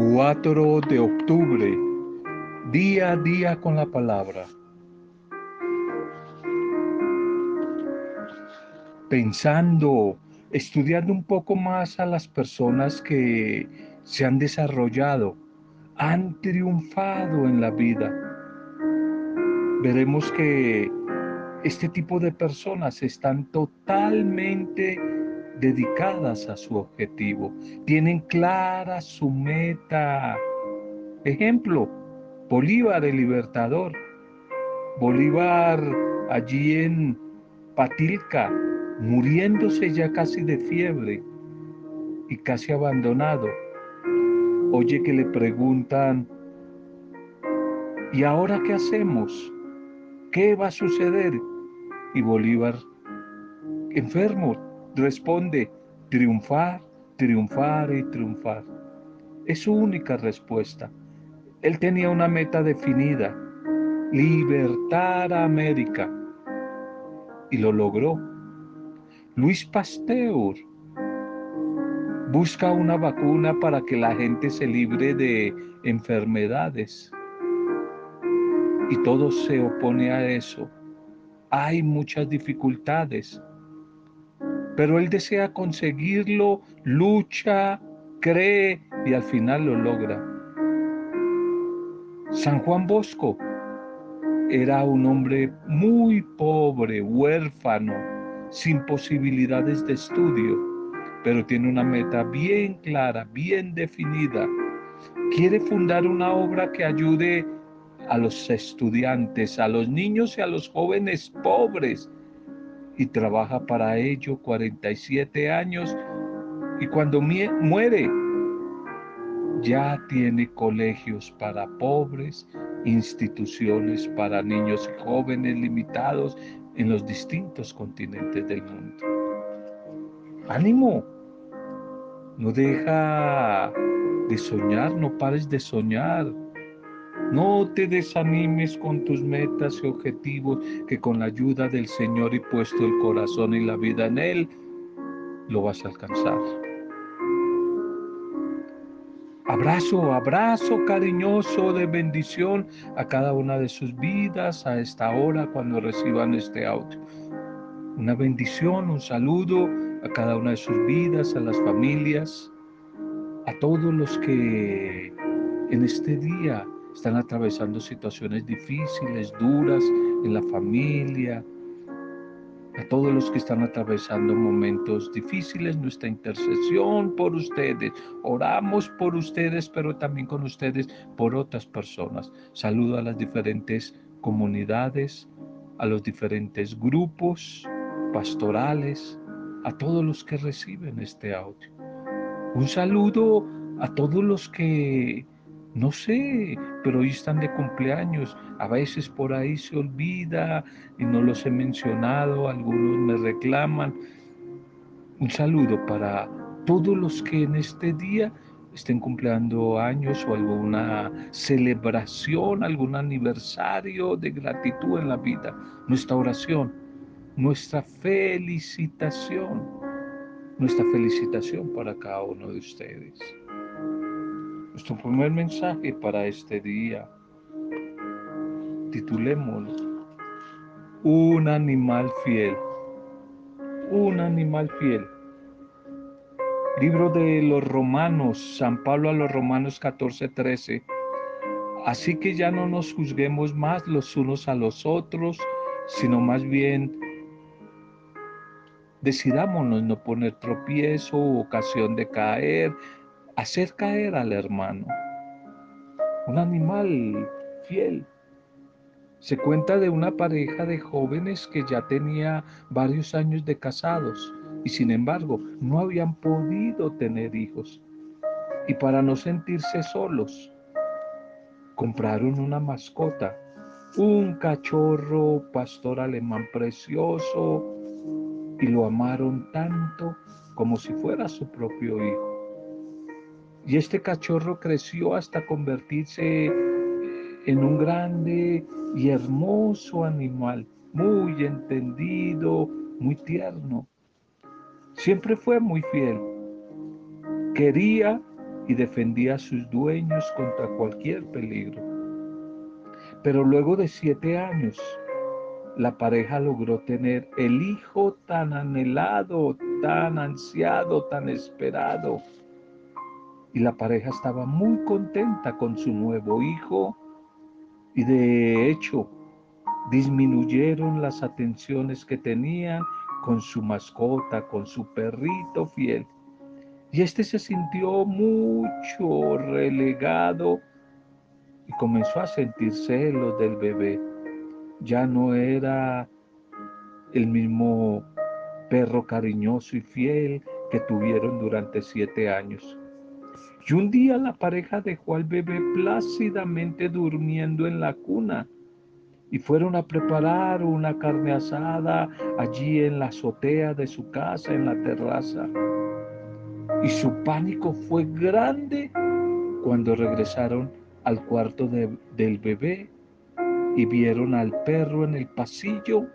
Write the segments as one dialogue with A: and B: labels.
A: 4 de octubre, día a día con la palabra. Pensando, estudiando un poco más a las personas que se han desarrollado, han triunfado en la vida, veremos que este tipo de personas están totalmente dedicadas a su objetivo, tienen clara su meta. Ejemplo, Bolívar el Libertador. Bolívar allí en Patilca, muriéndose ya casi de fiebre y casi abandonado. Oye que le preguntan, ¿y ahora qué hacemos? ¿Qué va a suceder? Y Bolívar, enfermo, responde, triunfar, triunfar y triunfar. Es su única respuesta. Él tenía una meta definida, libertar a América. Y lo logró. Luis Pasteur busca una vacuna para que la gente se libre de enfermedades. Y todo se opone a eso. Hay muchas dificultades pero él desea conseguirlo, lucha, cree y al final lo logra. San Juan Bosco era un hombre muy pobre, huérfano, sin posibilidades de estudio, pero tiene una meta bien clara, bien definida. Quiere fundar una obra que ayude a los estudiantes, a los niños y a los jóvenes pobres y trabaja para ello 47 años y cuando muere ya tiene colegios para pobres, instituciones para niños y jóvenes limitados en los distintos continentes del mundo. Ánimo, no deja de soñar, no pares de soñar. No te desanimes con tus metas y objetivos que con la ayuda del Señor y puesto el corazón y la vida en Él, lo vas a alcanzar. Abrazo, abrazo cariñoso de bendición a cada una de sus vidas a esta hora cuando reciban este audio. Una bendición, un saludo a cada una de sus vidas, a las familias, a todos los que en este día están atravesando situaciones difíciles, duras en la familia, a todos los que están atravesando momentos difíciles, nuestra intercesión por ustedes. Oramos por ustedes, pero también con ustedes por otras personas. Saludo a las diferentes comunidades, a los diferentes grupos pastorales, a todos los que reciben este audio. Un saludo a todos los que no sé, pero hoy están de cumpleaños. A veces por ahí se olvida y no los he mencionado. Algunos me reclaman. Un saludo para todos los que en este día estén cumpliendo años o alguna celebración, algún aniversario de gratitud en la vida. Nuestra oración, nuestra felicitación, nuestra felicitación para cada uno de ustedes. Nuestro primer mensaje para este día, titulémoslo, un animal fiel, un animal fiel. Libro de los Romanos, San Pablo a los Romanos 14, 13. Así que ya no nos juzguemos más los unos a los otros, sino más bien decidámonos no poner tropiezo o ocasión de caer hacer caer al hermano. Un animal fiel. Se cuenta de una pareja de jóvenes que ya tenía varios años de casados y sin embargo no habían podido tener hijos. Y para no sentirse solos, compraron una mascota, un cachorro pastor alemán precioso y lo amaron tanto como si fuera su propio hijo. Y este cachorro creció hasta convertirse en un grande y hermoso animal, muy entendido, muy tierno. Siempre fue muy fiel. Quería y defendía a sus dueños contra cualquier peligro. Pero luego de siete años, la pareja logró tener el hijo tan anhelado, tan ansiado, tan esperado. Y la pareja estaba muy contenta con su nuevo hijo y de hecho disminuyeron las atenciones que tenían con su mascota, con su perrito fiel. Y este se sintió mucho relegado y comenzó a sentir celos del bebé. Ya no era el mismo perro cariñoso y fiel que tuvieron durante siete años. Y un día la pareja dejó al bebé plácidamente durmiendo en la cuna y fueron a preparar una carne asada allí en la azotea de su casa, en la terraza. Y su pánico fue grande cuando regresaron al cuarto del bebé y vieron al perro en el pasillo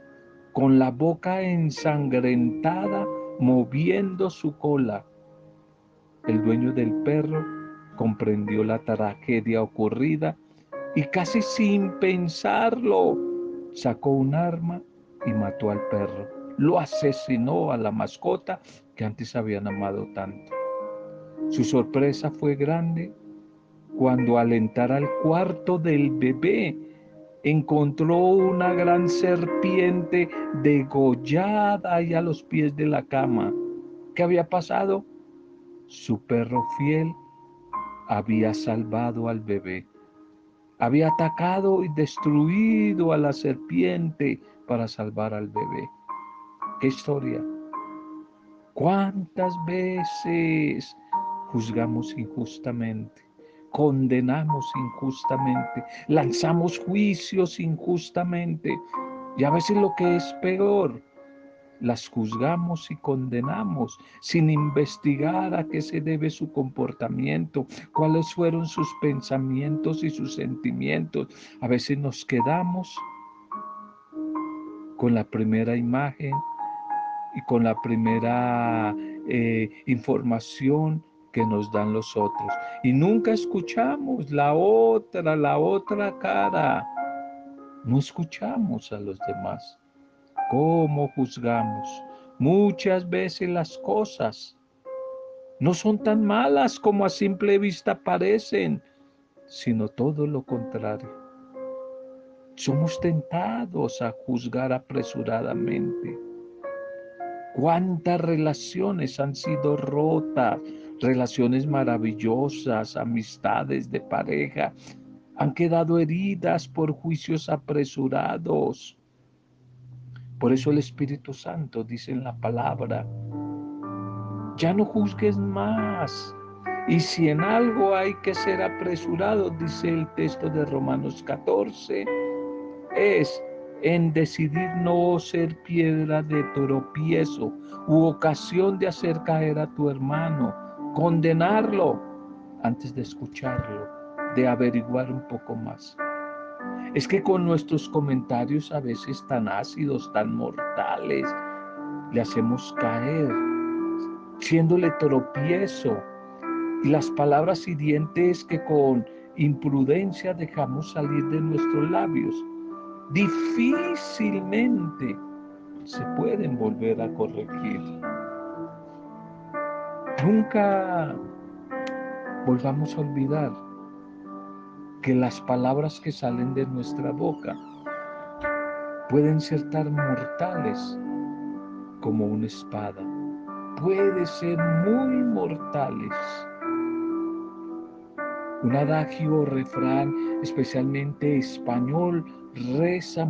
A: con la boca ensangrentada moviendo su cola. El dueño del perro comprendió la tragedia ocurrida y casi sin pensarlo sacó un arma y mató al perro. Lo asesinó a la mascota que antes habían amado tanto. Su sorpresa fue grande cuando al entrar al cuarto del bebé encontró una gran serpiente degollada ahí a los pies de la cama. ¿Qué había pasado? Su perro fiel había salvado al bebé había atacado y destruido a la serpiente para salvar al bebé. ¿Qué historia? ¿Cuántas veces juzgamos injustamente? Condenamos injustamente, lanzamos juicios injustamente y a veces lo que es peor, las juzgamos y condenamos sin investigar a qué se debe su comportamiento, cuáles fueron sus pensamientos y sus sentimientos. A veces nos quedamos con la primera imagen y con la primera eh, información que nos dan los otros. Y nunca escuchamos la otra, la otra cara. No escuchamos a los demás cómo juzgamos. Muchas veces las cosas no son tan malas como a simple vista parecen, sino todo lo contrario. Somos tentados a juzgar apresuradamente. ¿Cuántas relaciones han sido rotas? Relaciones maravillosas, amistades de pareja, han quedado heridas por juicios apresurados por eso el Espíritu Santo dice en la palabra, ya no juzgues más. Y si en algo hay que ser apresurado, dice el texto de Romanos 14, es en decidir no ser piedra de tropiezo u ocasión de hacer caer a tu hermano, condenarlo antes de escucharlo, de averiguar un poco más. Es que con nuestros comentarios a veces tan ácidos, tan mortales, le hacemos caer, siéndole tropiezo. Y las palabras hirientes que con imprudencia dejamos salir de nuestros labios, difícilmente se pueden volver a corregir. Nunca volvamos a olvidar que las palabras que salen de nuestra boca pueden ser tan mortales como una espada. Puede ser muy mortales. Un adagio o refrán, especialmente español, reza,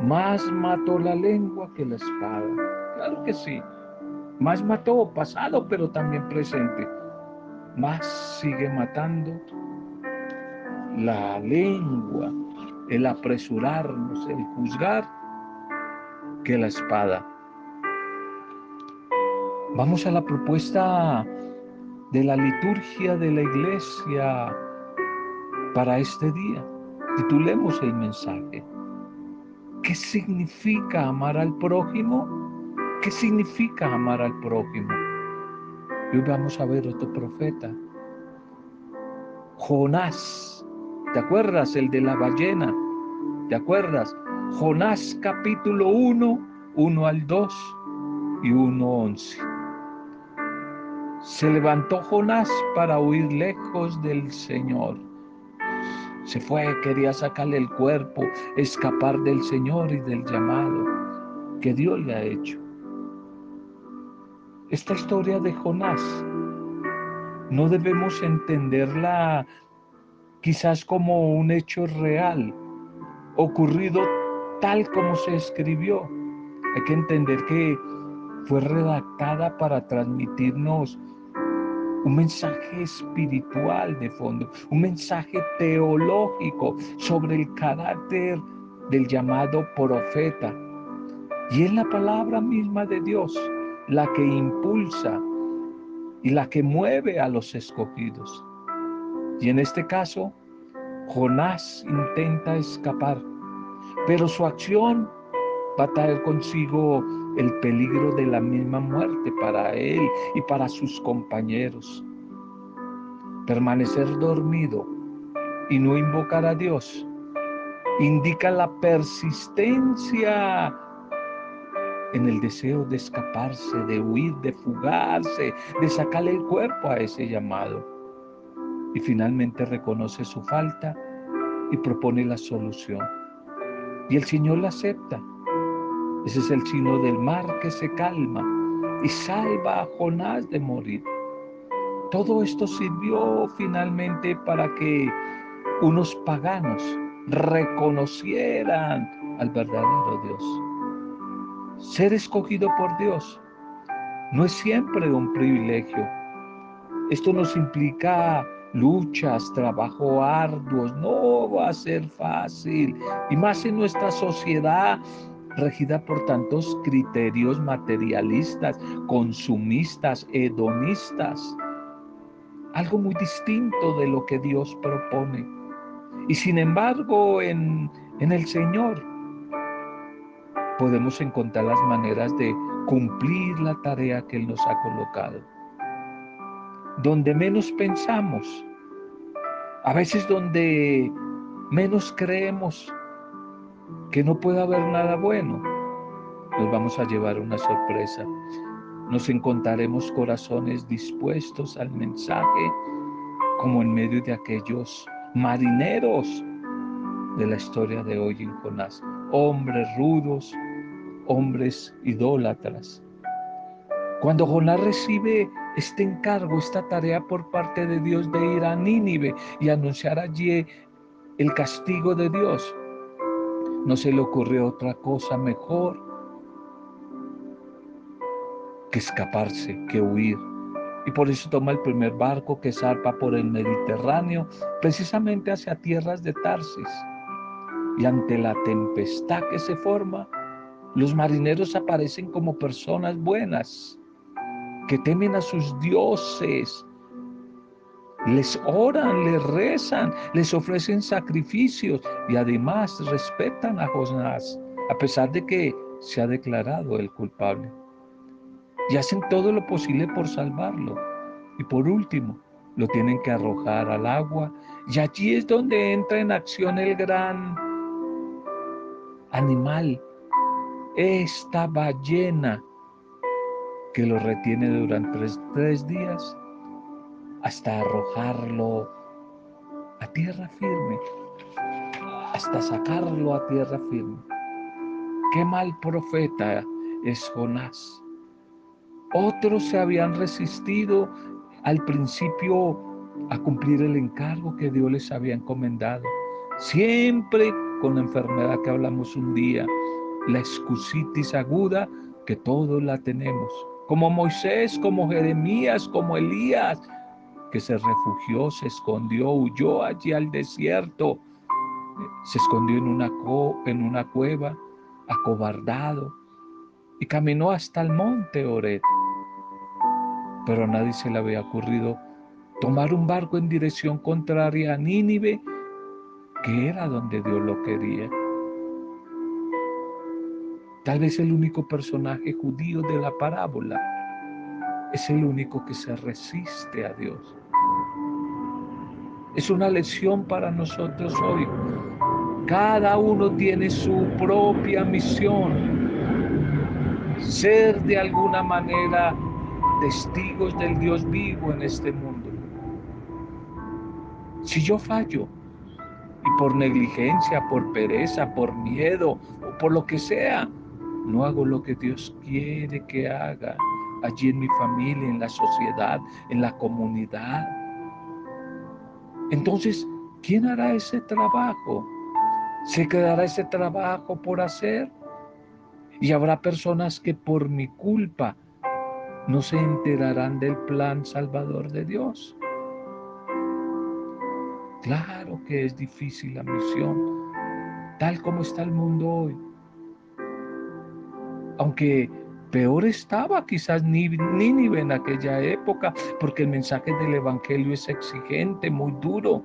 A: más mató la lengua que la espada. Claro que sí. Más mató pasado, pero también presente. Más sigue matando la lengua, el apresurarnos, el juzgar, que la espada. Vamos a la propuesta de la liturgia de la iglesia para este día. Titulemos el mensaje. ¿Qué significa amar al prójimo? ¿Qué significa amar al prójimo? hoy vamos a ver otro profeta Jonás, ¿te acuerdas? El de la ballena, ¿te acuerdas? Jonás capítulo 1, 1 al 2 y 1, 11. Se levantó Jonás para huir lejos del Señor. Se fue, quería sacarle el cuerpo, escapar del Señor y del llamado que Dios le ha hecho. Esta historia de Jonás no debemos entenderla quizás como un hecho real, ocurrido tal como se escribió. Hay que entender que fue redactada para transmitirnos un mensaje espiritual de fondo, un mensaje teológico sobre el carácter del llamado profeta. Y es la palabra misma de Dios la que impulsa y la que mueve a los escogidos. Y en este caso, Jonás intenta escapar, pero su acción va a traer consigo el peligro de la misma muerte para él y para sus compañeros. Permanecer dormido y no invocar a Dios indica la persistencia en el deseo de escaparse, de huir, de fugarse, de sacarle el cuerpo a ese llamado. Y finalmente reconoce su falta y propone la solución. Y el Señor la acepta. Ese es el signo del mar que se calma y salva a Jonás de morir. Todo esto sirvió finalmente para que unos paganos reconocieran al verdadero Dios. Ser escogido por Dios no es siempre un privilegio. Esto nos implica luchas, trabajo arduos, no va a ser fácil. Y más en nuestra sociedad regida por tantos criterios materialistas, consumistas, hedonistas. Algo muy distinto de lo que Dios propone. Y sin embargo, en, en el Señor podemos encontrar las maneras de cumplir la tarea que Él nos ha colocado. Donde menos pensamos, a veces donde menos creemos que no puede haber nada bueno, nos vamos a llevar una sorpresa. Nos encontraremos corazones dispuestos al mensaje, como en medio de aquellos marineros de la historia de hoy en Jonás, hombres rudos, hombres idólatras. Cuando Jonás recibe este encargo, esta tarea por parte de Dios de ir a Nínive y anunciar allí el castigo de Dios, no se le ocurrió otra cosa mejor que escaparse, que huir. Y por eso toma el primer barco que zarpa por el Mediterráneo, precisamente hacia tierras de Tarsis. Y ante la tempestad que se forma, los marineros aparecen como personas buenas, que temen a sus dioses, les oran, les rezan, les ofrecen sacrificios y además respetan a Jonás, a pesar de que se ha declarado el culpable. Y hacen todo lo posible por salvarlo. Y por último, lo tienen que arrojar al agua. Y allí es donde entra en acción el gran animal esta ballena que lo retiene durante tres, días hasta arrojarlo a tierra firme, hasta sacarlo a tierra firme. Qué mal profeta es Jonás. Otros se habían resistido al principio a cumplir el encargo que Dios les había encomendado. Siempre con la enfermedad que hablamos un día, la excusitis aguda que todos la tenemos. Como Moisés, como Jeremías, como Elías, que se refugió, se escondió, huyó allí al desierto, se escondió en una, en una cueva, acobardado, y caminó hasta el monte Ored. Pero a nadie se le había ocurrido tomar un barco en dirección contraria a Nínive, que era donde Dios lo quería. Tal vez el único personaje judío de la parábola es el único que se resiste a Dios. Es una lección para nosotros hoy. Cada uno tiene su propia misión. Ser de alguna manera testigos del Dios vivo en este mundo. Si yo fallo, y por negligencia, por pereza, por miedo o por lo que sea, no hago lo que Dios quiere que haga allí en mi familia, en la sociedad, en la comunidad. Entonces, ¿quién hará ese trabajo? ¿Se quedará ese trabajo por hacer? Y habrá personas que por mi culpa no se enterarán del plan salvador de Dios. Claro que es difícil la misión, tal como está el mundo hoy. Aunque peor estaba quizás Nínive en aquella época, porque el mensaje del Evangelio es exigente, muy duro,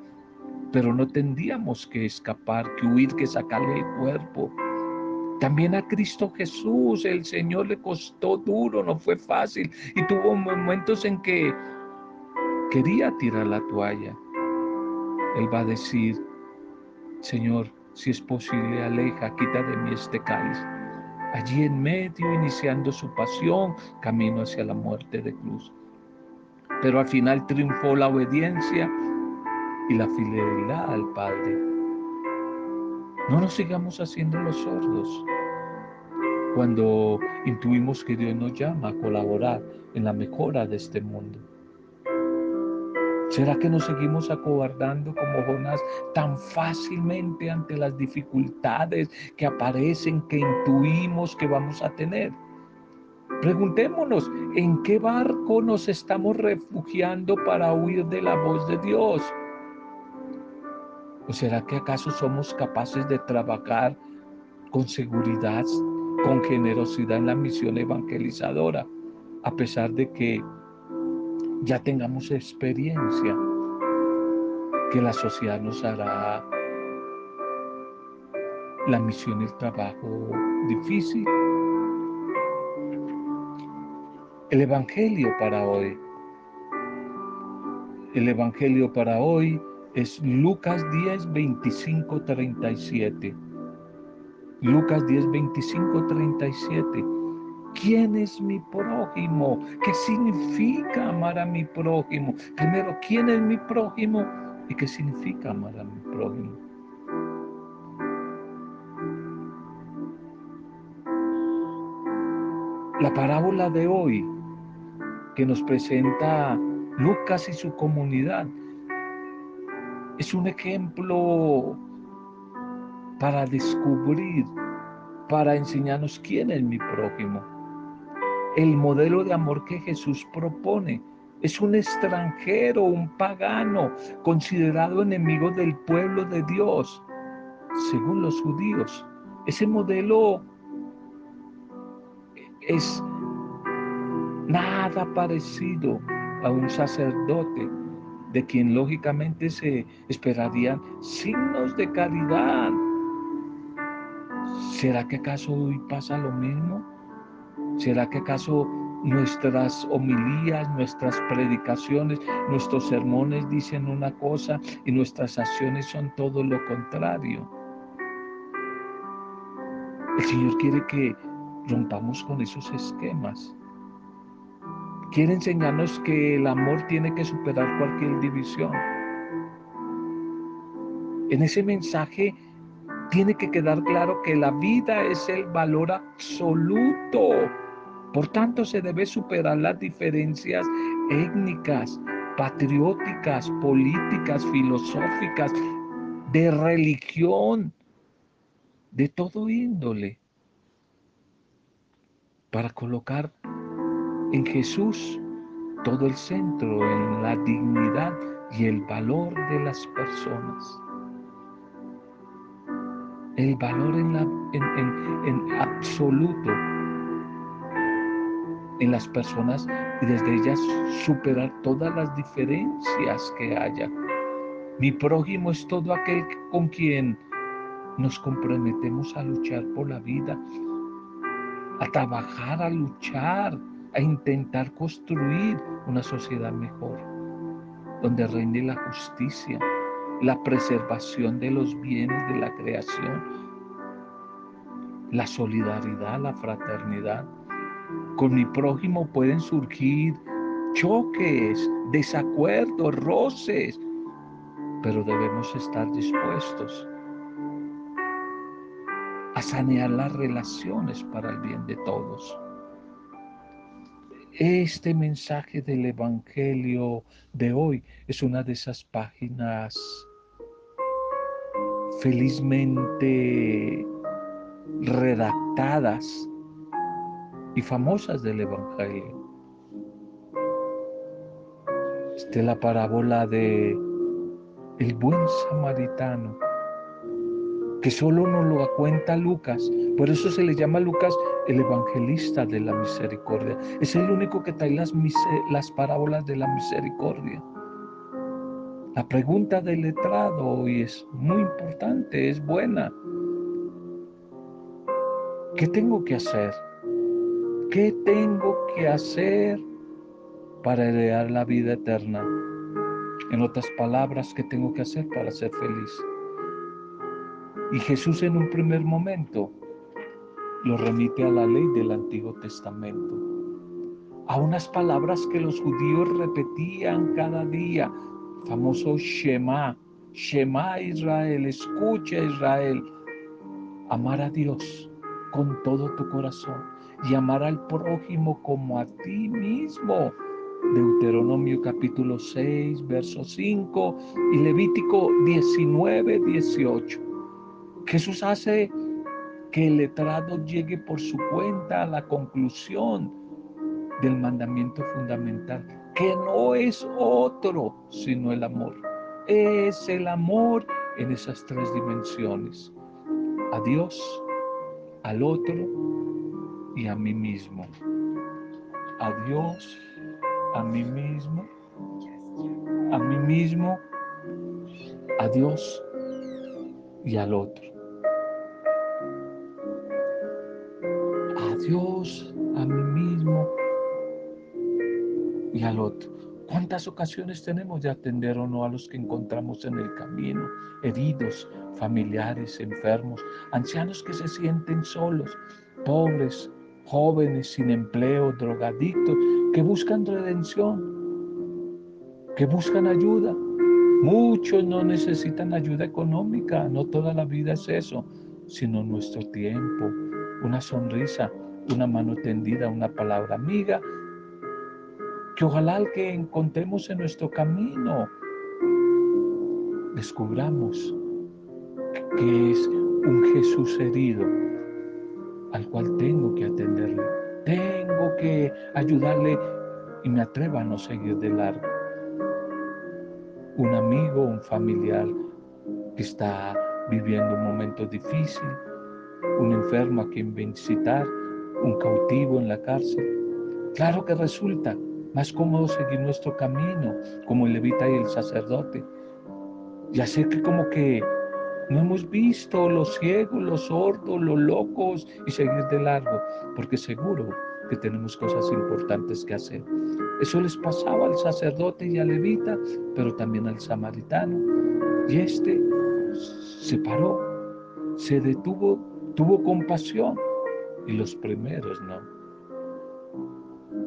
A: pero no tendríamos que escapar, que huir, que sacarle el cuerpo. También a Cristo Jesús, el Señor le costó duro, no fue fácil y tuvo momentos en que quería tirar la toalla. Él va a decir, Señor, si es posible, aleja, quita de mí este cáliz. Allí en medio, iniciando su pasión, camino hacia la muerte de cruz. Pero al final triunfó la obediencia y la fidelidad al Padre. No nos sigamos haciendo los sordos cuando intuimos que Dios nos llama a colaborar en la mejora de este mundo. ¿Será que nos seguimos acobardando como Jonás tan fácilmente ante las dificultades que aparecen, que intuimos que vamos a tener? Preguntémonos, ¿en qué barco nos estamos refugiando para huir de la voz de Dios? ¿O será que acaso somos capaces de trabajar con seguridad, con generosidad en la misión evangelizadora, a pesar de que ya tengamos experiencia que la sociedad nos hará la misión y el trabajo difícil. El Evangelio para hoy. El Evangelio para hoy es Lucas 10, 25, 37. Lucas 10, 25, 37. ¿Quién es mi prójimo? ¿Qué significa amar a mi prójimo? Primero, ¿quién es mi prójimo? ¿Y qué significa amar a mi prójimo? La parábola de hoy que nos presenta Lucas y su comunidad es un ejemplo para descubrir, para enseñarnos quién es mi prójimo. El modelo de amor que Jesús propone es un extranjero, un pagano, considerado enemigo del pueblo de Dios, según los judíos. Ese modelo es nada parecido a un sacerdote de quien lógicamente se esperarían signos de caridad. ¿Será que acaso hoy pasa lo mismo? ¿Será que acaso nuestras homilías, nuestras predicaciones, nuestros sermones dicen una cosa y nuestras acciones son todo lo contrario? El Señor quiere que rompamos con esos esquemas. Quiere enseñarnos que el amor tiene que superar cualquier división. En ese mensaje tiene que quedar claro que la vida es el valor absoluto. Por tanto, se debe superar las diferencias étnicas, patrióticas, políticas, filosóficas, de religión, de todo índole, para colocar en Jesús todo el centro, en la dignidad y el valor de las personas. El valor en, la, en, absoluto en las personas y desde ellas superar todas las diferencias que haya. Mi prójimo es todo aquel con quien nos comprometemos a luchar por la vida, a trabajar, a luchar a intentar construir una sociedad mejor, donde reine la justicia, la preservación de los bienes de la creación, la solidaridad, la fraternidad. Con mi prójimo pueden surgir choques, desacuerdos, roces, pero debemos estar dispuestos a sanear las relaciones para el bien de todos. Este mensaje del Evangelio de hoy es una de esas páginas felizmente redactadas y famosas del Evangelio. Esta es la parábola de el buen samaritano, que solo nos lo cuenta Lucas. Por eso se le llama Lucas el evangelista de la misericordia. Es el único que trae las, las parábolas de la misericordia. La pregunta del letrado hoy es muy importante, es buena. ¿Qué tengo que hacer? ¿Qué tengo que hacer para heredar la vida eterna? En otras palabras, ¿qué tengo que hacer para ser feliz? Y Jesús en un primer momento lo remite a la ley del Antiguo Testamento, a unas palabras que los judíos repetían cada día, famoso Shema, Shema Israel, escucha Israel, amar a Dios con todo tu corazón y amar al prójimo como a ti mismo. Deuteronomio capítulo 6, verso 5 y Levítico 19, 18. Jesús hace que el letrado llegue por su cuenta a la conclusión del mandamiento fundamental, que no es otro sino el amor. Es el amor en esas tres dimensiones. A Dios, al otro y a mí mismo. A Dios, a mí mismo, a mí mismo, a Dios y al otro. Y al otro. ¿Cuántas ocasiones tenemos de atender o no a los que encontramos en el camino? Heridos, familiares, enfermos, ancianos que se sienten solos, pobres, jóvenes sin empleo, drogadictos, que buscan redención, que buscan ayuda. Muchos no necesitan ayuda económica, no toda la vida es eso, sino nuestro tiempo, una sonrisa, una mano tendida, una palabra amiga, que ojalá que encontremos en nuestro camino descubramos que es un Jesús herido al cual tengo que atenderle, tengo que ayudarle y me atrevo a no seguir de largo. Un amigo, un familiar que está viviendo un momento difícil, un enfermo a quien visitar, un cautivo en la cárcel. Claro que resulta más cómodo seguir nuestro camino como el levita y el sacerdote. Ya sé que como que no hemos visto los ciegos, los sordos, los locos y seguir de largo, porque seguro que tenemos cosas importantes que hacer. Eso les pasaba al sacerdote y al levita, pero también al samaritano. Y este se paró, se detuvo, tuvo compasión y los primeros no.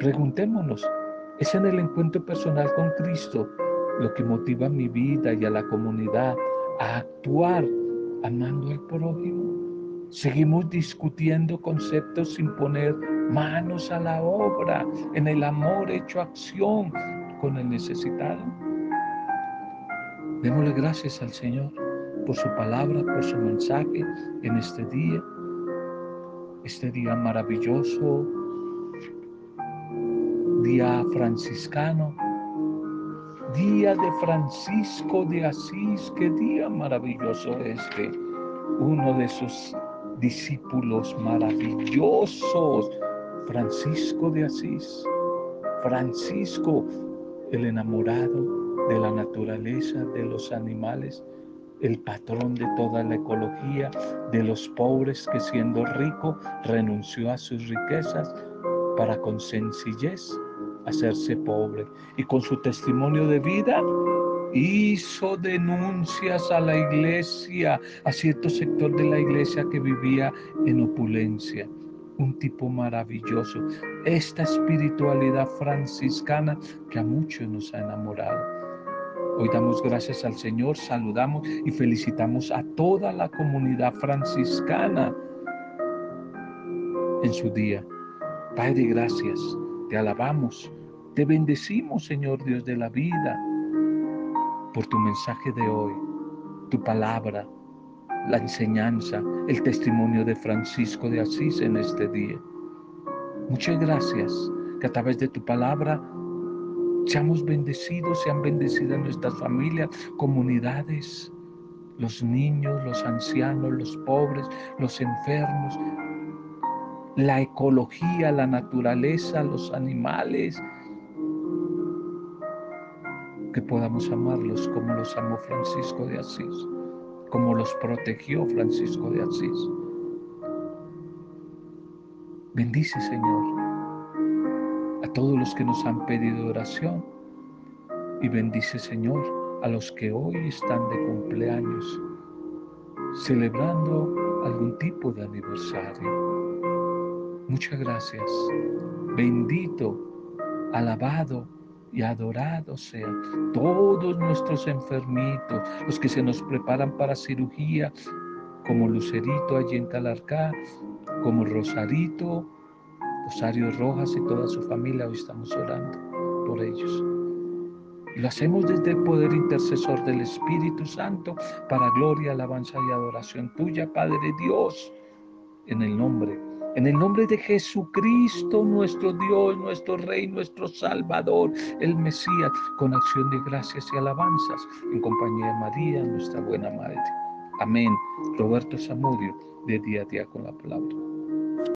A: Preguntémonos, ¿es en el encuentro personal con Cristo lo que motiva a mi vida y a la comunidad a actuar amando al prójimo? Seguimos discutiendo conceptos sin poner manos a la obra, en el amor hecho acción con el necesitado. Démosle gracias al Señor por su palabra, por su mensaje en este día este día maravilloso, día franciscano, día de Francisco de Asís, qué día maravilloso este, uno de sus discípulos maravillosos, Francisco de Asís, Francisco, el enamorado de la naturaleza, de los animales, el patrón de toda la ecología, de los pobres que siendo rico renunció a sus riquezas para con sencillez hacerse pobre. Y con su testimonio de vida hizo denuncias a la iglesia, a cierto sector de la iglesia que vivía en opulencia. Un tipo maravilloso. Esta espiritualidad franciscana que a muchos nos ha enamorado. Hoy damos gracias al Señor, saludamos y felicitamos a toda la comunidad franciscana en su día. Padre, gracias, te alabamos, te bendecimos, Señor Dios de la vida por tu mensaje de hoy, tu palabra, la enseñanza, el testimonio de Francisco de Asís en este día. Muchas gracias que a través de tu palabra seamos bendecidos, sean bendecidas nuestras familias, comunidades, los niños, los ancianos, los pobres, los enfermos, la ecología, la naturaleza, los animales, que podamos amarlos como los amó Francisco de Asís, como los protegió Francisco de Asís. Bendice, Señor, a todos los que nos han pedido oración y bendice, Señor, a los que hoy están de cumpleaños, celebrando algún tipo de aniversario. Muchas gracias. Bendito, alabado y adorados sean todos nuestros enfermitos, los que se nos preparan para cirugía, como Lucerito allí en Calarcá, como Rosarito, Rosario Rojas y toda su familia, hoy estamos orando por ellos. Y lo hacemos desde el poder intercesor del Espíritu Santo para gloria, alabanza y adoración tuya, Padre Dios, en el nombre en el nombre de Jesucristo, nuestro Dios, nuestro Rey, nuestro Salvador, el Mesías, con acción de gracias y alabanzas, en compañía de María, nuestra buena Madre. Amén. Roberto Zamudio, de día a día con la palabra.